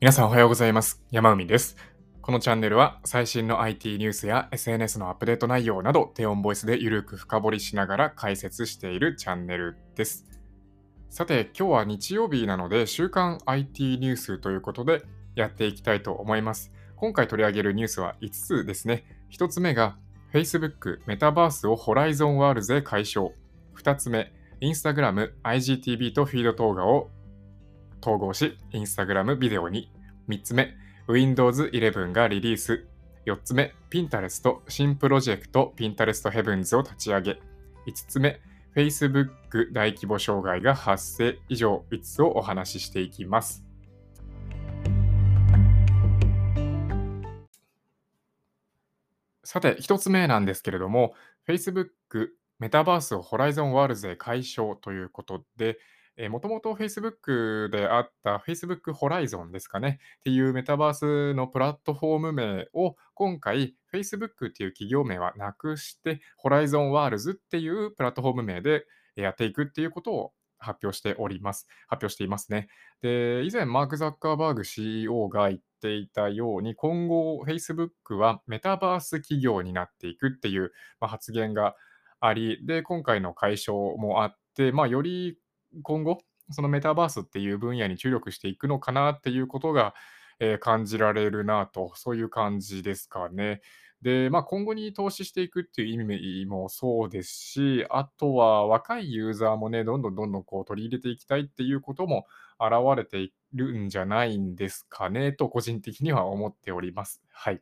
皆さんおはようございます。山海です。このチャンネルは最新の IT ニュースや SNS のアップデート内容など低音ボイスでゆるく深掘りしながら解説しているチャンネルです。さて、今日は日曜日なので週刊 IT ニュースということでやっていきたいと思います。今回取り上げるニュースは5つですね。1つ目が Facebook メタバースをホライゾンワールズへ解消。2つ目、Instagram、IGTV とフィード動画を統合し、Instagram ビデオに。3つ目、Windows 11がリリース。4つ目、Pinterest 新プロジェクト Pinterest Havens を立ち上げ。5つ目、Facebook 大規模障害が発生。以上5つをお話ししていきます。さて、1つ目なんですけれども、Facebook メタバースをホライゾンワールズへ解消ということで、もともと Facebook であった Facebook Horizon ですかねっていうメタバースのプラットフォーム名を今回 Facebook っていう企業名はなくして Horizon Worlds っていうプラットフォーム名でやっていくっていうことを発表しております。発表していますね。で、以前マーク・ザッカーバーグ CEO が言っていたように今後 Facebook はメタバース企業になっていくっていう、ま、発言があり、で、今回の解消もあって、まあ、より今後、そのメタバースっていう分野に注力していくのかなっていうことが、えー、感じられるなと、そういう感じですかね。で、まあ、今後に投資していくっていう意味もそうですし、あとは若いユーザーもね、どんどんどんどんこう取り入れていきたいっていうことも現れているんじゃないんですかねと、個人的には思っております。はい。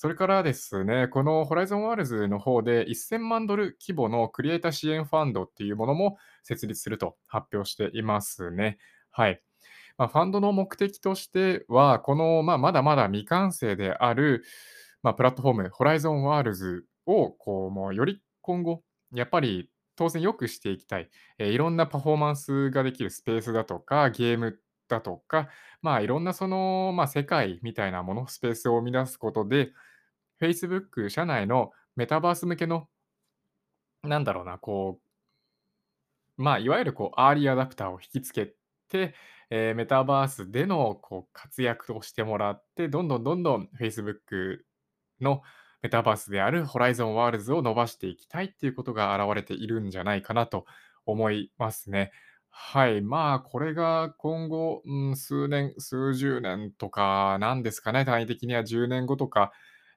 それからですね、この Horizon Worlds の方で1000万ドル規模のクリエイター支援ファンドっていうものも設立すると発表していますね。はい。まあ、ファンドの目的としては、この、まあ、まだまだ未完成である、まあ、プラットフォーム、 Horizon Worlds をこうもうより今後、やっぱり当然良くしていきたい、えー、いろんなパフォーマンスができるスペースだとか、ゲームだとか、まあ、いろんなその、まあ、世界みたいなもの、スペースを生み出すことで、Facebook 社内のメタバース向けの、なんだろうな、こう、まあ、いわゆるこう、アーリーアダプターを引きつけて、えー、メタバースでのこう活躍をしてもらって、どんどんどんどん Facebook のメタバースである Horizon Worlds を伸ばしていきたいっていうことが現れているんじゃないかなと思いますね。はい。まあ、これが今後、うん、数年、数十年とか、なんですかね、単位的には10年後とか、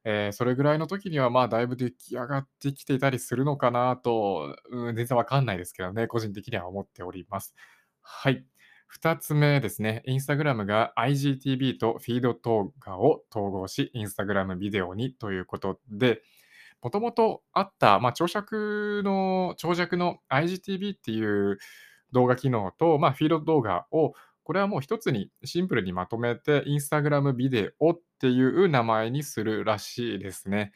えー、それぐらいの時には、まあ、だいぶ出来上がってきていたりするのかなと、うん、全然わかんないですけどね、個人的には思っております。はい。2つ目ですね、インスタグラムが IGTV とフィード動画を統合し、インスタグラムビデオにということで、もともとあった、まあ、長尺の、長尺の IGTV っていう動画機能と、まあ、フィード動画をこれはもう一つにシンプルにまとめて、インスタグラムビデオっていう名前にするらしいですね。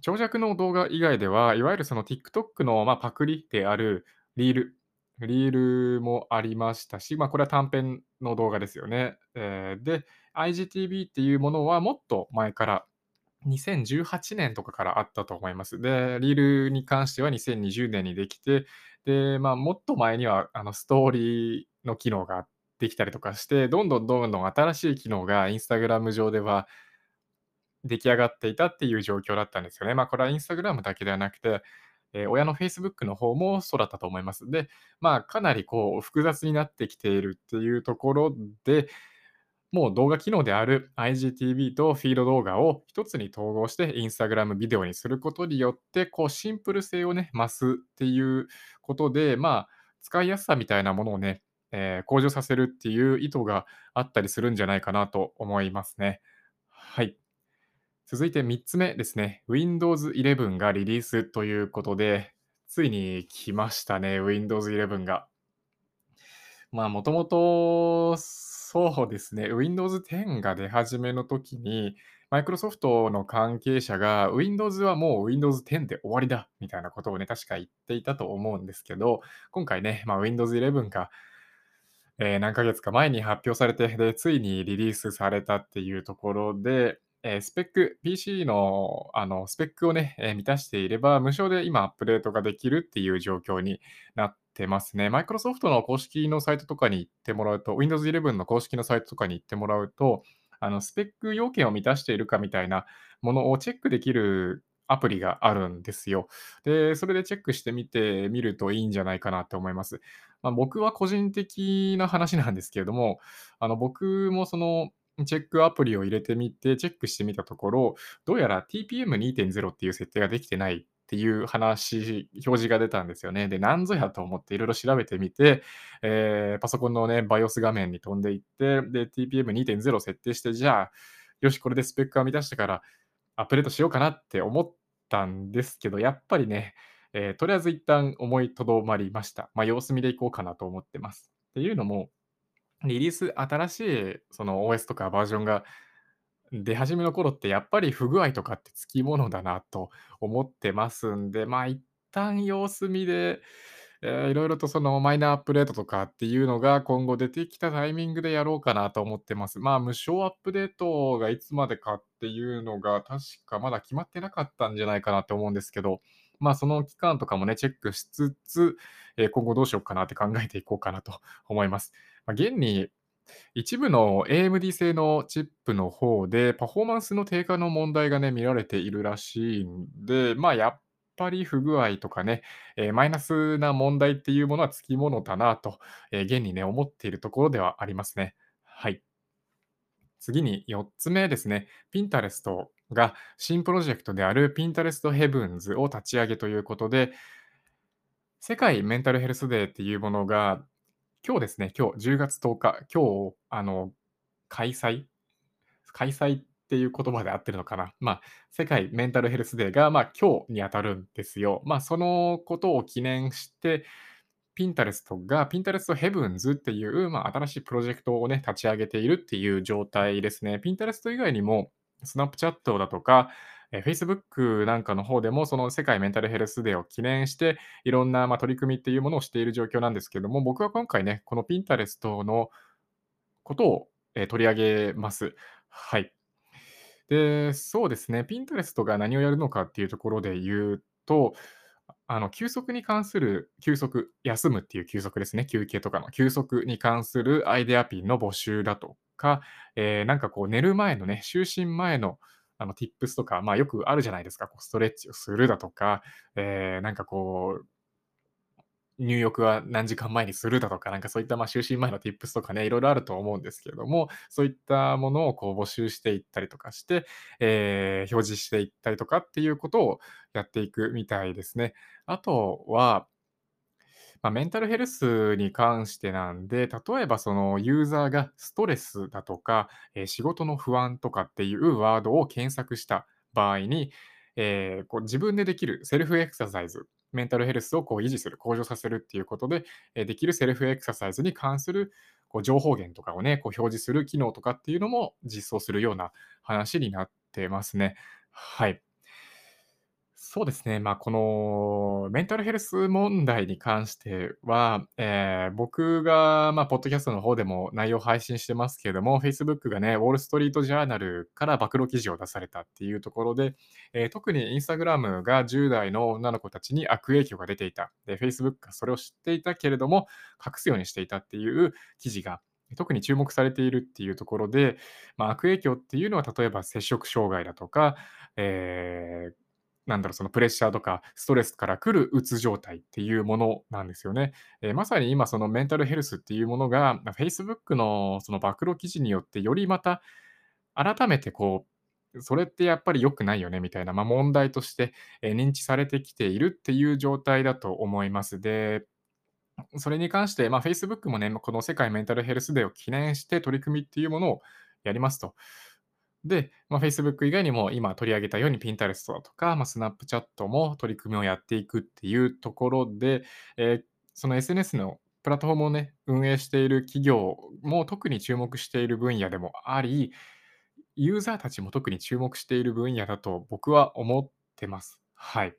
長尺の動画以外では、いわゆるその TikTok のまパクリであるリール、リールもありましたし、まあ、これは短編の動画ですよね。えー、で、IGTV っていうものはもっと前から2018年とかからあったと思います。で、リールに関しては2020年にできて、で、まあ、もっと前にはあのストーリーの機能ができたりとかして、どんどんどんどん新しい機能がインスタグラム上では出来上がっていたっていう状況だったんですよね。まあ、これはインスタグラムだけではなくて、えー、親の Facebook の方もそうだったと思います。で、まあ、かなりこう複雑になってきているっていうところで、もう動画機能である IGTV とフィード動画を一つに統合して Instagram ビデオにすることによって、こうシンプル性をね、増すっていうことで、まあ、使いやすさみたいなものをね、えー、向上させるっていう意図があったりするんじゃないかなと思いますね。はい。続いて3つ目ですね。Windows 11がリリースということで、ついに来ましたね、Windows 11が。まあ、もともと、そうですね、Windows 10が出始めの時に、マイクロソフトの関係者が Windows はもう Windows 10で終わりだみたいなことをね、確か言っていたと思うんですけど、今回ね、まあ、Windows 11が、えー、何ヶ月か前に発表されて、で、ついにリリースされたっていうところで、えースペック、PC のあのスペックをね、えー満たしていれば、無償で今アップデートができるっていう状況になってますね。マイクロソフトの公式のサイトとかに行ってもらうと、Windows 11の公式のサイトとかに行ってもらうと、あのスペック要件を満たしているかみたいなものをチェックできるアプリがあるんですよ。で、それでチェックしてみてみるといいんじゃないかなと思います。まあ、僕は個人的な話なんですけれども、あの僕もそのチェックアプリを入れてみて、チェックしてみたところ、どうやら TPM2.0 っていう設定ができてないっていう話、表示が出たんですよね。で、なんぞやと思っていろいろ調べてみて、えーパソコンのね、BIOS 画面に飛んでいって、で、TPM2.0 設定して、じゃあ、よし、これでスペックが満たしたから、アップデートしようかなって思ったんですけど、やっぱりね、えーとりあえず一旦思いとどまりました。まあ、様子見でいこうかなと思ってます。っていうのも、リリース、新しいその OS とかバージョンが出始めの頃ってやっぱり不具合とかってつきものだなと思ってますんで、まあ一旦様子見で、えーいろいろとそのマイナーアップデートとかっていうのが今後出てきたタイミングでやろうかなと思ってます。まあ無償アップデートがいつまでかっていうのが確かまだ決まってなかったんじゃないかなと思うんですけど、まあその期間とかもね、チェックしつつ、え今後どうしようかなって考えていこうかなと思います。ま、現に一部の AMD 製のチップの方で、パフォーマンスの低下の問題がね、見られているらしいんで、まあ、やっぱり不具合とかね、えーマイナスな問題っていうものはつきものだなと、えー現にね、思っているところではありますね。はい。次に4つ目ですね。Pinterest が新プロジェクトである Pinterest Heavens を立ち上げということで、世界メンタルヘルスデーっていうものが、今日ですね、今日10月10日、今日、あの、開催？開催っていう言葉で合ってるのかな？まあ、世界メンタルヘルスデーが、まあ、今日にあたるんですよ。まあ、そのことを記念して、ピンタレストが Pinterest Heavens っていう、まあ、新しいプロジェクトをね、立ち上げているっていう状態ですね。Pinterest 以外にも、Snapchat だとか、えー Facebook なんかの方でも、その世界メンタルヘルスデーを記念して、いろんな、まあ、取り組みっていうものをしている状況なんですけども、僕は今回ね、この Pinterest のことを、えー取り上げます。はい。で、そうですね、Pinterest が何をやるのかっていうところで言うと、あの休息に関する休息、休むっていう休息ですね、休憩とかの休息に関するアイデアピンの募集だとか、えーなんかこう寝る前のね、就寝前のあの tips とか、まあよくあるじゃないですか、こうストレッチをするだとか、えーなんかこう、入浴は何時間前にするだとか、なんかそういったまあ就寝前の tips とかね、いろいろあると思うんですけれども、そういったものをこう募集していったりとかして、えー表示していったりとかっていうことをやっていくみたいですね。あとは、まあ、メンタルヘルスに関してなんで、例えばそのユーザーがストレスだとか、えー仕事の不安とかっていうワードを検索した場合に、えーこう自分でできるセルフエクササイズ、メンタルヘルスをこう維持する、向上させるっていうことで、えーできるセルフエクササイズに関するこう情報源とかをね、こう表示する機能とかっていうのも実装するような話になってますね。はい。そうですね。まあ、このメンタルヘルス問題に関しては、えー僕が、まあ、ポッドキャストの方でも内容を配信してますけれども、Facebook がね、ウォール・ストリート・ジャーナルから暴露記事を出されたっていうところで、えー特に Instagram が10代の女の子たちに悪影響が出ていた。で、Facebook がそれを知っていたけれども、隠すようにしていたっていう記事が、特に注目されているっていうところで、まあ、悪影響っていうのは、例えば摂食障害だとか、えーなんだろう、そのプレッシャーとかストレスから来るうつ状態っていうものなんですよね。えーまさに今、そのメンタルヘルスっていうものが、Facebook のその暴露記事によって、よりまた改めてこう、それってやっぱり良くないよねみたいな、まあ、問題として、認知されてきているっていう状態だと思います。で、それに関して、まあ、Facebook もね、この世界メンタルヘルスデーを記念して取り組みっていうものをやりますと。で、まあ、Facebook 以外にも今取り上げたように Pinterest だとか、まあ、Snapchat も取り組みをやっていくっていうところで、えーその SNS のプラットフォームをね、運営している企業も特に注目している分野でもあり、ユーザーたちも特に注目している分野だと僕は思ってます。はい。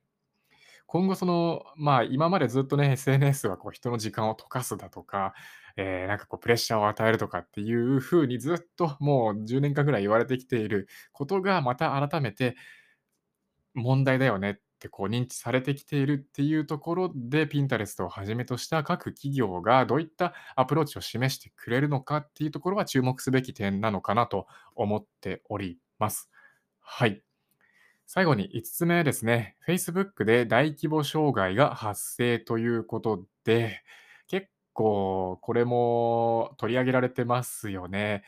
今後その、まあ、今までずっとね、SNS はこう人の時間を溶かすだとか、えーなんかこうプレッシャーを与えるとかっていう風にずっともう10年間ぐらい言われてきていることが、また改めて問題だよねってこう認知されてきているっていうところで、Pinterest をはじめとした各企業がどういったアプローチを示してくれるのかっていうところは注目すべき点なのかなと思っております。はい。最後に5つ目ですね。Facebook で大規模障害が発生ということで、結構これも取り上げられてますよね。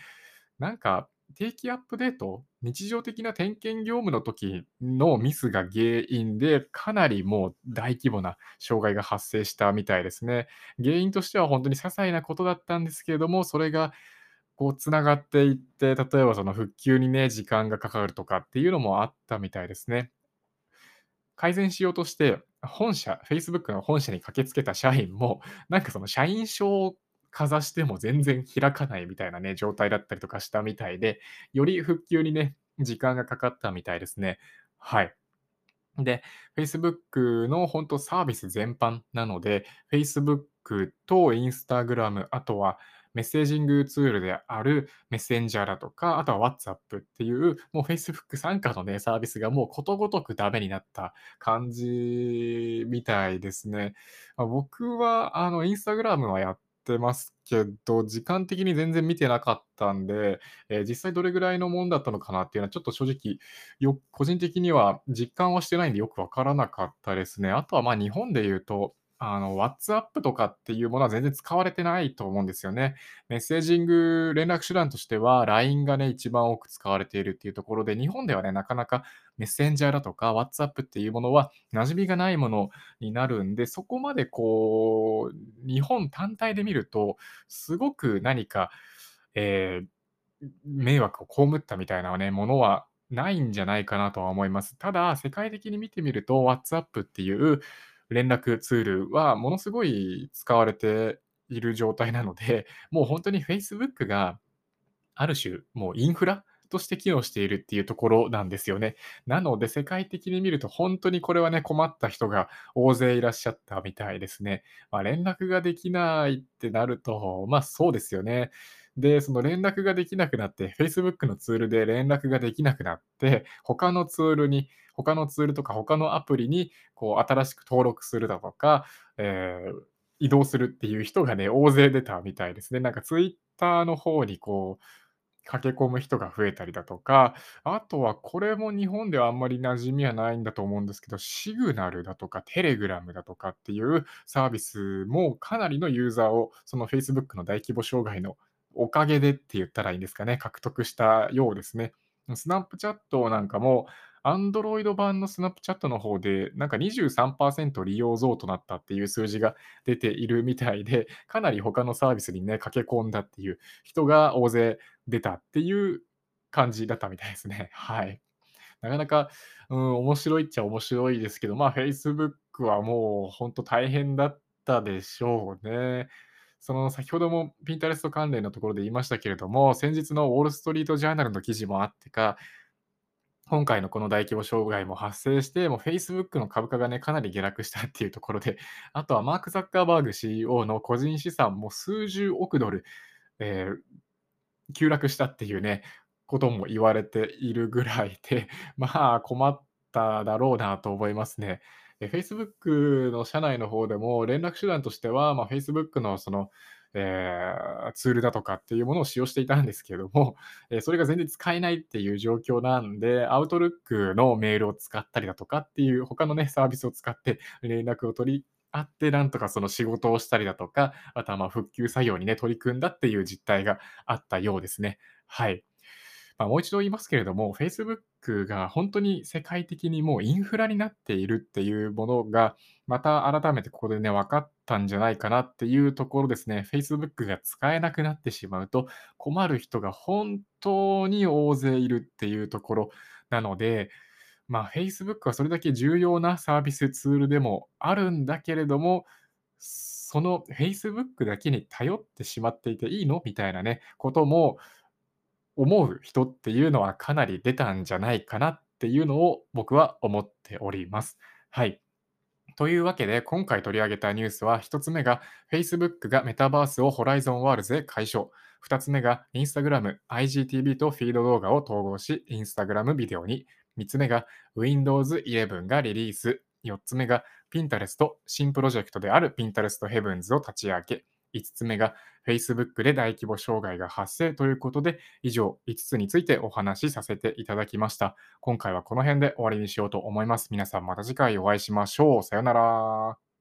なんか定期アップデート、日常的な点検業務の時のミスが原因で、かなりもう大規模な障害が発生したみたいですね。原因としては本当に些細なことだったんですけれども、それがこう繋がっていって、例えばその復旧にね、時間がかかるとかっていうのもあったみたいですね。改善しようとして、本社、Facebook の本社に駆けつけた社員も、なんかその社員証をかざしても全然開かないみたいなね、状態だったりとかしたみたいで、より復旧にね、時間がかかったみたいですね。はい。で、Facebook の本当サービス全般なので、Facebook と Instagram、あとはメッセージングツールであるメッセンジャーだとか、あとは WhatsApp っていう、もう Facebook 参加のね、サービスがもうことごとくダメになった感じみたいですね。ま、僕はあの Instagram はやってますけど、時間的に全然見てなかったんで、え、実際どれぐらいのもんだったのかなっていうのはちょっと正直、よ個人的には実感はしてないんでよくわからなかったですね。あとは、まあ、日本で言うとあの、WhatsApp とかっていうものは全然使われてないと思うんですよね。メッセージング連絡手段としては LINE がね、一番多く使われているっていうところで、日本ではね、なかなかメッセンジャーだとか WhatsApp っていうものは馴染みがないものになるんで、そこまでこう、日本単体で見ると、すごく何か、えー迷惑を被ったみたいなね、ものはないんじゃないかなとは思います。ただ、世界的に見てみると、WhatsApp っていう連絡ツールはものすごい使われている状態なので、もう本当に Facebook がある種、もうインフラとして機能しているっていうところなんですよね。なので、世界的に見ると本当にこれはね、困った人が大勢いらっしゃったみたいですね。まあ、連絡ができないってなると、まあ、そうですよね。で、その連絡ができなくなって、Facebook のツールで連絡ができなくなって、他のツールに他のツールとか他のアプリにこう新しく登録するだとか、えー、移動するっていう人がね、大勢出たみたいですね。なんか Twitter の方にこう、駆け込む人が増えたりだとか、あとはこれも日本ではあんまり馴染みはないんだと思うんですけど、シグナルだとかテレグラムだとかっていうサービスもかなりのユーザーをその Facebook の大規模障害のおかげでって言ったらいいんですかね、獲得したようですね。スナップチャットなんかも、Android 版のスナップチャットの方で、なんか23%利用増となったっていう数字が出ているみたいで、かなり他のサービスにね、駆け込んだっていう人が大勢出たっていう感じだったみたいですね。はい。なかなか、うん、面白いっちゃ面白いですけど、まあ、Facebook はもう本当大変だったでしょうね。その先ほども Pinterest 関連のところで言いましたけれども、先日のウォール・ストリート・ジャーナルの記事もあってか、今回のこの大規模障害も発生して、もう Facebook の株価がね、かなり下落したっていうところで、あとはマーク・ザッカーバーグ CEO の個人資産も数十億ドル、えー、急落したっていうね、ことも言われているぐらいで、まあ困っただろうなと思いますね。で、Facebook の社内の方でも連絡手段としては、まあ、Facebook のその、えー、ツールだとかっていうものを使用していたんですけれども、えー、それが全然使えないっていう状況なんで、Outlook のメールを使ったりだとかっていう他のね、サービスを使って連絡を取り合って、なんとかその仕事をしたりだとか、あとはまあ復旧作業にね、取り組んだっていう実態があったようですね。はい。まあ、もう一度言いますけれども、Facebook が本当に世界的にもうインフラになっているっていうものが、また改めてここでね、分かったんじゃないかなっていうところですね。Facebook が使えなくなってしまうと、困る人が本当に大勢いるっていうところなので、まあ、Facebook はそれだけ重要なサービス、ツールでもあるんだけれども、その Facebook だけに頼ってしまっていていいのみたいなね、ことも思う人っていうのはかなり出たんじゃないかなっていうのを僕は思っております。はい。というわけで、今回取り上げたニュースは、1つ目が Facebook がメタバースを Horizon World で解消。2つ目が Instagram、IGTV とフィード動画を統合し、Instagram ビデオに。3つ目が Windows 11がリリース。4つ目が Pinterest 新プロジェクトである Pinterest Heavens を立ち上げ。5つ目が Facebook で大規模障害が発生ということで、以上5つについてお話しさせていただきました。今回はこの辺で終わりにしようと思います。皆さんまた次回お会いしましょう。さよなら。